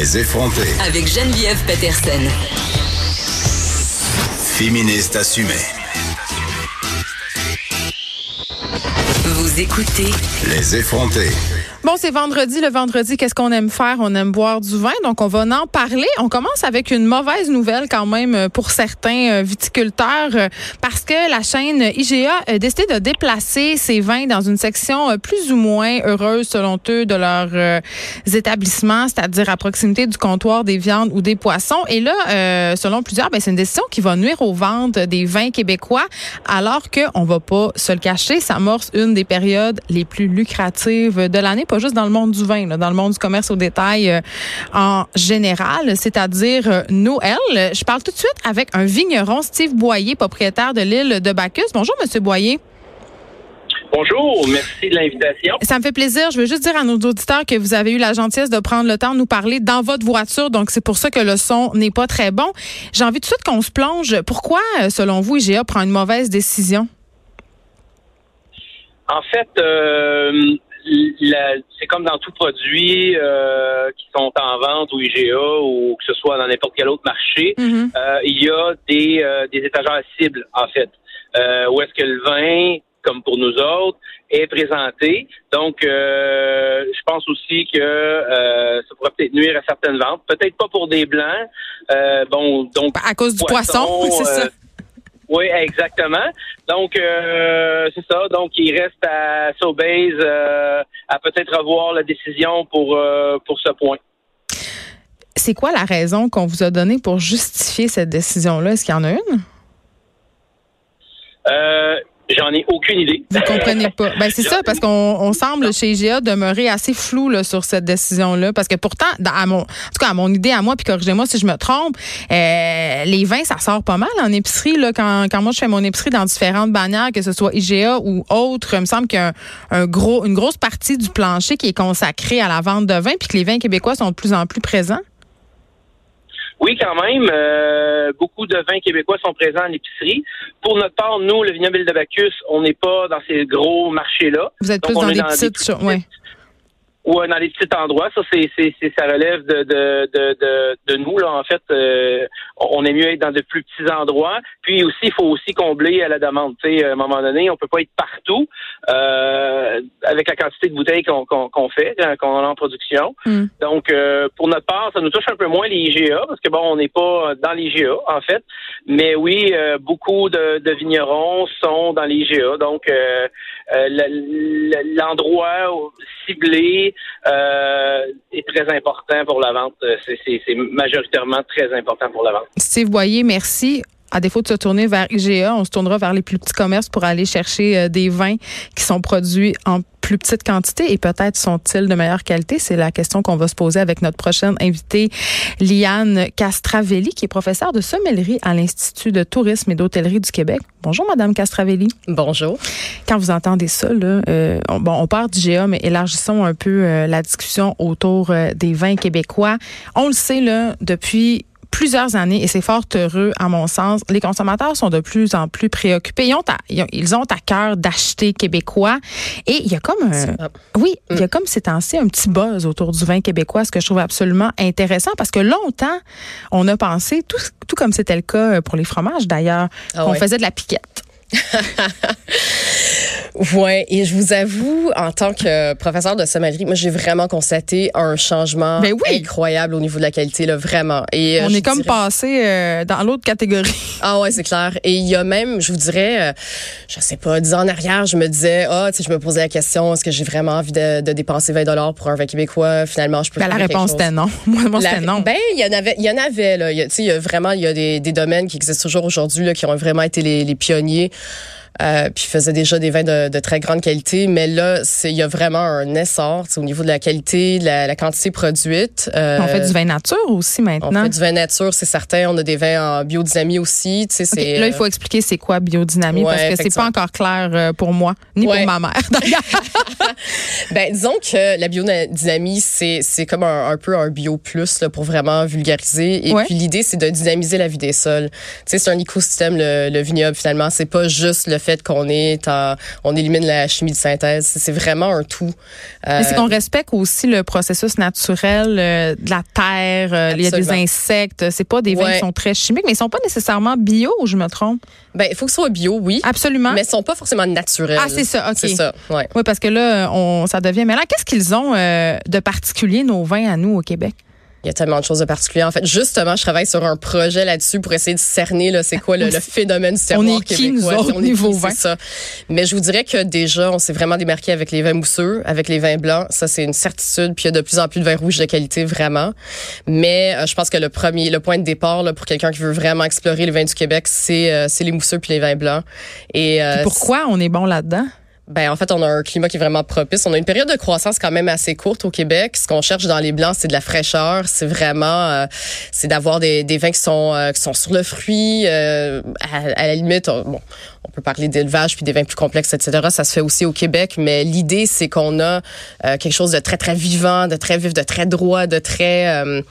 Les effronter. Avec Geneviève Peterson. Féministe assumée. Vous écoutez Les effronter. Bon, c'est vendredi. Le vendredi, qu'est-ce qu'on aime faire? On aime boire du vin. Donc, on va en parler. On commence avec une mauvaise nouvelle quand même euh, pour certains euh, viticulteurs euh, parce que la chaîne IGA a décidé de déplacer ses vins dans une section plus ou moins heureuse, selon eux, de leurs établissements, c'est-à-dire à proximité du comptoir des viandes ou des poissons. Et là, selon plusieurs, ben, c'est une décision qui va nuire aux ventes des vins québécois alors qu'on va pas se le cacher, ça amorce une des périodes les plus lucratives de l'année pas juste dans le monde du vin, là, dans le monde du commerce au détail euh, en général, c'est-à-dire euh, Noël. Je parle tout de suite avec un vigneron, Steve Boyer, propriétaire de l'île de Bacchus. Bonjour, Monsieur Boyer. Bonjour, merci de l'invitation. Ça me fait plaisir. Je veux juste dire à nos auditeurs que vous avez eu la gentillesse de prendre le temps de nous parler dans votre voiture, donc c'est pour ça que le son n'est pas très bon. J'ai envie tout de suite qu'on se plonge. Pourquoi, euh, selon vous, IGA prend une mauvaise décision? En fait, euh, c'est comme dans tout produit euh, qui sont en vente ou IGA ou que ce soit dans n'importe quel autre marché, Mhm. euh, il y a des, euh, des étagères cibles, en fait, euh, où est-ce que le vin, comme pour nous autres, est présenté. Donc, euh, je pense aussi que euh, ça pourrait peut-être nuire à certaines ventes. Peut-être pas pour des blancs. Euh, bon, donc À cause du poisson, c'est ça. Oui, exactement. Donc, euh, c'est ça. Donc, il reste à Sobeys euh, à peut-être revoir la décision pour, euh, pour ce point. C'est quoi la raison qu'on vous a donnée pour justifier cette décision-là? Est-ce qu'il y en a une? J'en ai aucune idée. Vous comprenez pas. Ben c'est ça, parce qu'on on semble chez IGA demeurer assez flou là, sur cette décision-là. Parce que pourtant, dans- à mon, en tout cas, à mon idée, à moi, puis corrigez-moi si je me trompe, euh, les vins, ça sort pas mal en épicerie. Là, quand, quand moi, je fais mon épicerie dans différentes bannières, que ce soit IGA ou autre, il me semble qu'il y a un, un gros, une grosse partie du plancher qui est consacrée à la vente de vin, puis que les vins québécois sont de plus en plus présents. Oui, quand même. euh, beaucoup de vins québécois sont présents en épicerie. Pour notre part, nous, le vignoble de Bacchus, on n'est pas dans ces gros marchés-là. Vous êtes Donc, plus on dans est des dans des petites... ouais. Ou dans des petits endroits. Ça, c'est, c'est, c'est- ça relève de, de, de, de, de nous. Là, en fait, euh, on est mieux être dans de plus petits endroits. Puis aussi, il faut aussi combler à la demande. Tu sais, à un moment donné, on peut pas être partout euh, avec la quantité de bouteilles qu'on, qu'on, qu'on fait, hein, qu'on a en production. Mm. Donc, euh, pour notre part, ça nous touche un peu moins les IGA parce que bon, on n'est pas dans les IGA en fait. Mais oui, euh, beaucoup de, de vignerons sont dans les IGA. Donc, euh, euh, le- le- l'endroit ciblé euh, est très important pour la vente. Euh, C'est, majoritairement très important pour la vente. Steve Boyer, merci. À défaut de se tourner vers IGA, on se tournera vers les plus petits commerces pour aller chercher euh, des vins qui sont produits en plus petite quantité et peut-être sont-ils de meilleure qualité? C'est la question qu'on va se poser avec notre prochaine invitée, Liane Castravelli, qui est professeure de sommellerie à l'Institut de tourisme et d'hôtellerie du Québec. Bonjour, Madame Castravelli. Bonjour. Quand vous entendez ça, là, euh, on, bon, on part d'IGA, mais élargissons un peu euh, la discussion autour euh, des vins québécois. On le sait, là, depuis plusieurs années, et c'est fort heureux à mon sens, les consommateurs sont de plus en plus préoccupés. Ils ont à, ils ont, à cœur d'acheter québécois. Et il y a comme un... Oui, il y a comme ces temps-ci un petit buzz autour du vin québécois, ce que je trouve absolument intéressant, parce que longtemps, on a pensé, tout, tout comme c'était le cas pour les fromages d'ailleurs, Ah qu'on ouais. faisait de la piquette. Ouais, et je vous avoue, en tant que professeur de sommellerie, moi j'ai vraiment constaté un changement Ben oui. incroyable au niveau de la qualité, là, vraiment. Et euh, On est comme dirais- passé euh, dans l'autre catégorie. Ah ouais, c'est clair. Et il y a même, je vous dirais, euh, je sais pas, dix ans en arrière, je me disais, ah, tu sais, je me posais la question, est-ce que j'ai vraiment envie de, de dépenser 20 dollars pour un vin québécois? Finalement, je peux. Ben, la réponse était non. Moi, moi La- c'était non. Ben, il y en avait, il y en avait là. Tu sais, il y a vraiment, il y a des, des domaines qui existent toujours aujourd'hui là, qui ont vraiment été les, les pionniers. Euh, puis faisait déjà des vins de, de très grande qualité, mais là, il y a vraiment un essor au niveau de la qualité, de la, la quantité produite. Euh, On fait du vin nature aussi on maintenant. fait du vin nature, c'est certain. On a des vins en biodynamie aussi. Tu sais, OK, c'est là, il faut expliquer c'est quoi biodynamie Ouais, parce que c'est pas encore clair euh, pour moi, ni Ouais. pour ma mère d'ailleurs. Ben, disons que la biodynamie, c'est, comme un, un peu un bio plus là, pour vraiment vulgariser. Et Ouais. puis l'idée, c'est de dynamiser la vie des sols. C'est un écosystème, le, le vignoble, finalement. C'est pas juste le fait qu'on est en, on élimine la chimie de synthèse. C'est vraiment un tout. Mais c'est Euh, qu'on respecte aussi le processus naturel euh, de la terre. euh, il y a des insectes. C'est pas des vins Ouais. qui sont très chimiques, mais ils sont pas nécessairement bio, je me trompe? ben, il faut que ce soit bio, oui. Absolument. Mais ils sont pas forcément naturels. Ah, c'est ça, OK. C'est ça, ouais. Oui, parce que là, on, ça devient. Mais là, qu'est-ce qu'ils ont euh, de particulier, nos vins à nous au Québec? Il y a tellement de choses de particulier. En fait, justement, je travaille sur un projet là-dessus pour essayer de cerner là, c'est quoi le, le phénomène du terroir On est qui, nous autres, On est niveau qui, vin? c'est ça. Mais je vous dirais que déjà, on s'est vraiment démarqué avec les vins mousseux, avec les vins blancs. Ça, c'est une certitude. Puis il y a de plus en plus de vins rouges de qualité, vraiment. Mais euh, je pense que le premier, le point de départ là, pour quelqu'un qui veut vraiment explorer les vins du Québec, c'est euh, c'est les mousseux puis les vins blancs. Et euh, Pourquoi on est bon là-dedans? Ben en fait, on a un climat qui est vraiment propice. On a une période de croissance quand même assez courte au Québec. Ce qu'on cherche dans les blancs, c'est de la fraîcheur. C'est vraiment, euh, c'est d'avoir des, des vins qui sont euh, qui sont sur le fruit. euh, à, à la limite, on, bon, on peut parler d'élevage puis des vins plus complexes, etc. Ça se fait aussi au Québec, mais l'idée c'est qu'on a euh, quelque chose de très très vivant, de très vif, de très droit, de très, euh, tu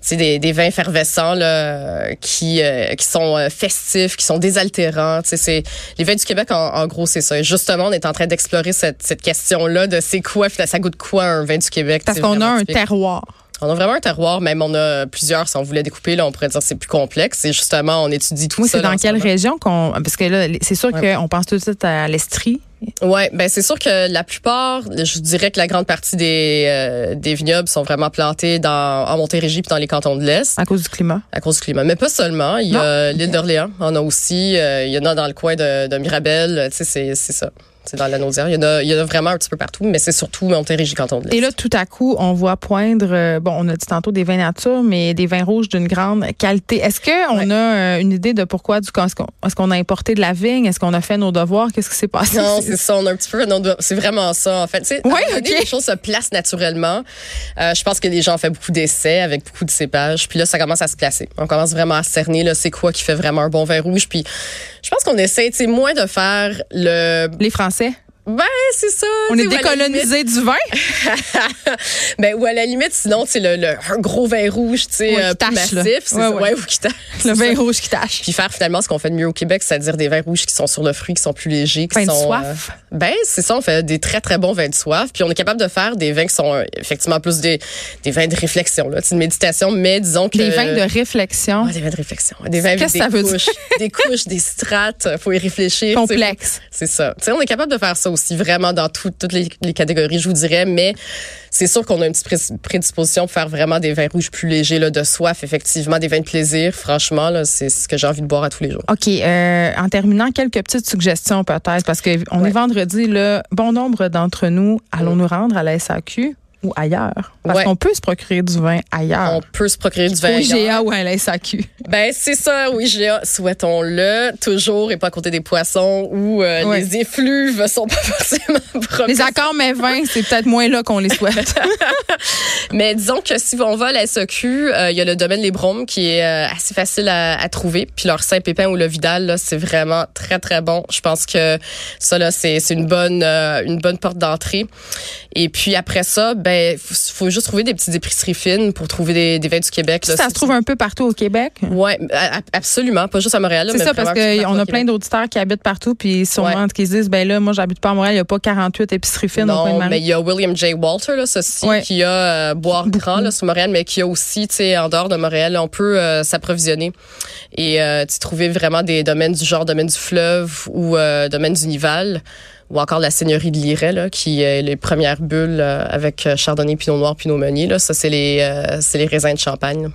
sais, des, des vins effervescents là, qui euh, qui sont festifs, qui sont désaltérants. Tu sais, c'est les vins du Québec en, en gros c'est ça. Et justement, on est en train d'explorer cette, cette question-là de c'est quoi, ça goûte quoi un vin du Québec. Parce qu'on a un typique. terroir. On a vraiment un terroir, même on a plusieurs. Si on voulait découper, là, on pourrait dire que c'est plus complexe. Et justement, on étudie tout Moi, ça. c'est dans quelle région qu'on. Parce que là, c'est sûr Ouais. qu'on pense tout de suite à l'Estrie. Ouais, ben c'est sûr que la plupart, je dirais que la grande partie des euh, des vignobles sont vraiment plantés dans en Montérégie puis dans les cantons de l'Est à cause du climat. à cause du climat. Mais pas seulement, il y a l'île d'Orléans, on a aussi, euh, il y en a dans le coin de, de Mirabel, tu sais c'est ça. C'est dans la Naudière. Il y en a il y en a vraiment un petit peu partout, mais c'est surtout Montérégie canton de l'Est. Et là, tout à coup, on voit poindre, euh, bon, on a dit tantôt des vins nature, mais des vins rouges d'une grande qualité. Est-ce qu'on Ouais. a euh, une idée de pourquoi du est-ce qu'on est-ce qu'on a importé de la vigne? Est-ce qu'on a fait nos devoirs? Qu'est-ce qui s'est passé? Non, c'est ça. On a un petit peu. C'est vraiment ça, en fait. Tu sais, Oui, à les choses se placent naturellement. Euh, je pense que les gens ont fait beaucoup d'essais avec beaucoup de cépages. Puis là, ça commence à se placer. On commence vraiment à cerner, là, c'est quoi qui fait vraiment un bon vin rouge. Puis je pense qu'on essaie, tu sais, moins de faire le. Les Français, você? Ben, c'est ça. on est décolonisé du vin? ben, ou à la limite, sinon, sais, le, le, un gros vin rouge, tu sais, Ouais, euh, massif. C'est Ouais, ouais. Ou qui tache. Le c'est vin ça. rouge qui tâche. Puis faire finalement ce qu'on fait de mieux au Québec, c'est-à-dire des vins rouges qui sont sur le fruit, qui sont plus légers, qui Vin de sont soif. euh, ben c'est ça, on fait des très très bons vins de soif, puis on est capable de faire des vins qui sont euh, effectivement plus des, des vins de réflexion là, c'est une méditation, mais disons que Des vins de réflexion. Des vins de réflexion, des vins avec Qu'est-ce des que ça veut dire? des couches, des strates, faut y réfléchir. Complexe. C'est ça. Tu sais, on est capable de faire ça aussi vraiment dans tout- toutes les, les catégories, je vous dirais, mais c'est sûr qu'on a une petite pré- prédisposition pour faire vraiment des vins rouges plus légers, là, de soif, effectivement, des vins de plaisir. Franchement, là, c'est ce que j'ai envie de boire à tous les jours. OK. euh, en terminant, quelques petites suggestions peut-être, parce que on Ouais. est vendredi, là, bon nombre d'entre nous allons nous rendre à la SAQ ou ailleurs. Parce Ouais. qu'on peut se procurer du vin ailleurs. On peut se procurer du vin. Au ailleurs. GA ou à la SAQ. Ben, c'est ça, oui, GA. Souhaitons-le. Toujours et pas à côté des poissons où euh, Ouais. les effluves sont pas forcément propices. Les accords mais vins, c'est peut-être moins là qu'on les souhaite. Mais disons que si on va à la SEQ, euh, il y a le domaine Les Bromes qui est euh, assez facile à, à trouver. Puis leur Saint-Pépin ou le Vidal, là, c'est vraiment très, très bon. Je pense que ça, là, c'est c'est une bonne euh, une bonne porte d'entrée. Et puis après ça, ben, faut, faut juste trouver des petites épiceries fines pour trouver des, des vins du Québec. là. ça se trouve un peu partout au Québec. Ouais, absolument. Pas juste à Montréal. C'est mais ça, parce qu'on au a plein d'auditeurs qui habitent partout, puis sûrement Ouais. qui se disent, ben là, moi, j'habite pas à Montréal, il n'y a pas 48 épiceries fines au Non, mais Marie. il y a William J. Walter, là, ceci, Ouais. qui a euh, Boire Grand, là, sur Montréal, mais qui a aussi, tu sais, en dehors de Montréal, là, on peut euh, s'approvisionner et euh, tu trouver vraiment des domaines du genre domaine du fleuve ou euh, domaine du Nival ou encore la seigneurie de Liret, là, qui est les premières bulles euh, avec euh, Chardonnay, Pinot Noir, Pinot Meunier. Là, ça, c'est les, euh, c'est les raisins de Champagne. là.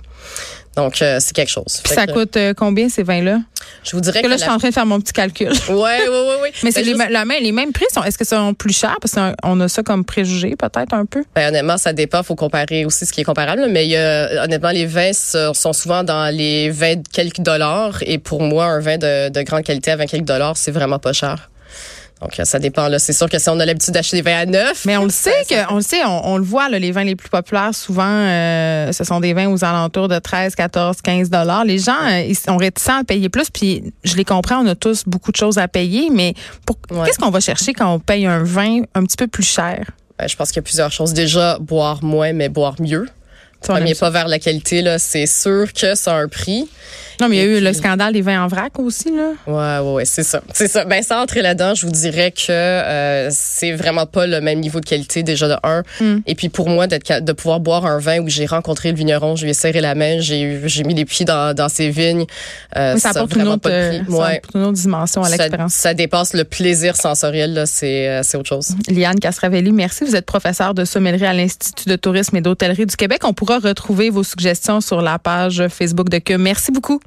Donc, euh, c'est quelque chose. Puis ça que, coûte euh, combien ces vins-là? Je vous dirais Parce que là, je suis en train de faire mon petit calcul. ouais, ouais, ouais. Mais Ben, c'est les, juste- les mêmes prix. sont- Est-ce que sont plus chers? Parce qu'on a ça comme préjugé, peut-être un peu. Ben, honnêtement, ça dépend. faut comparer aussi ce qui est comparable. Mais il honnêtement, les vins sont sont souvent dans les 20 quelques dollars. Et pour moi, un vin de, de grande qualité à 20 quelques dollars, c'est vraiment pas cher. Donc, ça dépend. là. C'est sûr que si on a l'habitude d'acheter des vins à neuf. Mais on le sait que, on le sait, on, on le voit, là, les vins les plus populaires, souvent, euh, ce sont des vins aux alentours de 13, 14, 15 dollars. Les gens, euh, ils sont réticents à payer plus, puis je les comprends, on a tous beaucoup de choses à payer, mais pour, Ouais. qu'est-ce qu'on va chercher quand on paye un vin un petit peu plus cher? Ben, je pense qu'il y a plusieurs choses. Déjà, boire moins, mais boire mieux. Ça, Premier ça? pas vers la qualité, là, c'est sûr que ça a un prix. Non, mais il y a eu le scandale des vins en vrac aussi, là. Ouais, ouais, ouais, c'est ça. C'est ça. Ben, sans entrer là-dedans, je vous dirais que euh, c'est vraiment pas le même niveau de qualité, déjà de un. Mm. Et puis, pour moi, d'être, de pouvoir boire un vin où j'ai rencontré le vigneron, je lui ai serré la main, j'ai, j'ai mis les pieds dans, dans ses vignes. euh, Oui, ça a apporte une vraiment autre, pas de euh, prix. ça Ouais. apporte une autre dimension à Ça, l'expérience. ça dépasse le plaisir sensoriel, là, c'est, euh, c'est autre chose. Liane Casravelli, merci. Vous êtes professeur de sommellerie à l'Institut de tourisme et d'hôtellerie du Québec. On retrouver vos suggestions sur la page Facebook de Que. Merci beaucoup.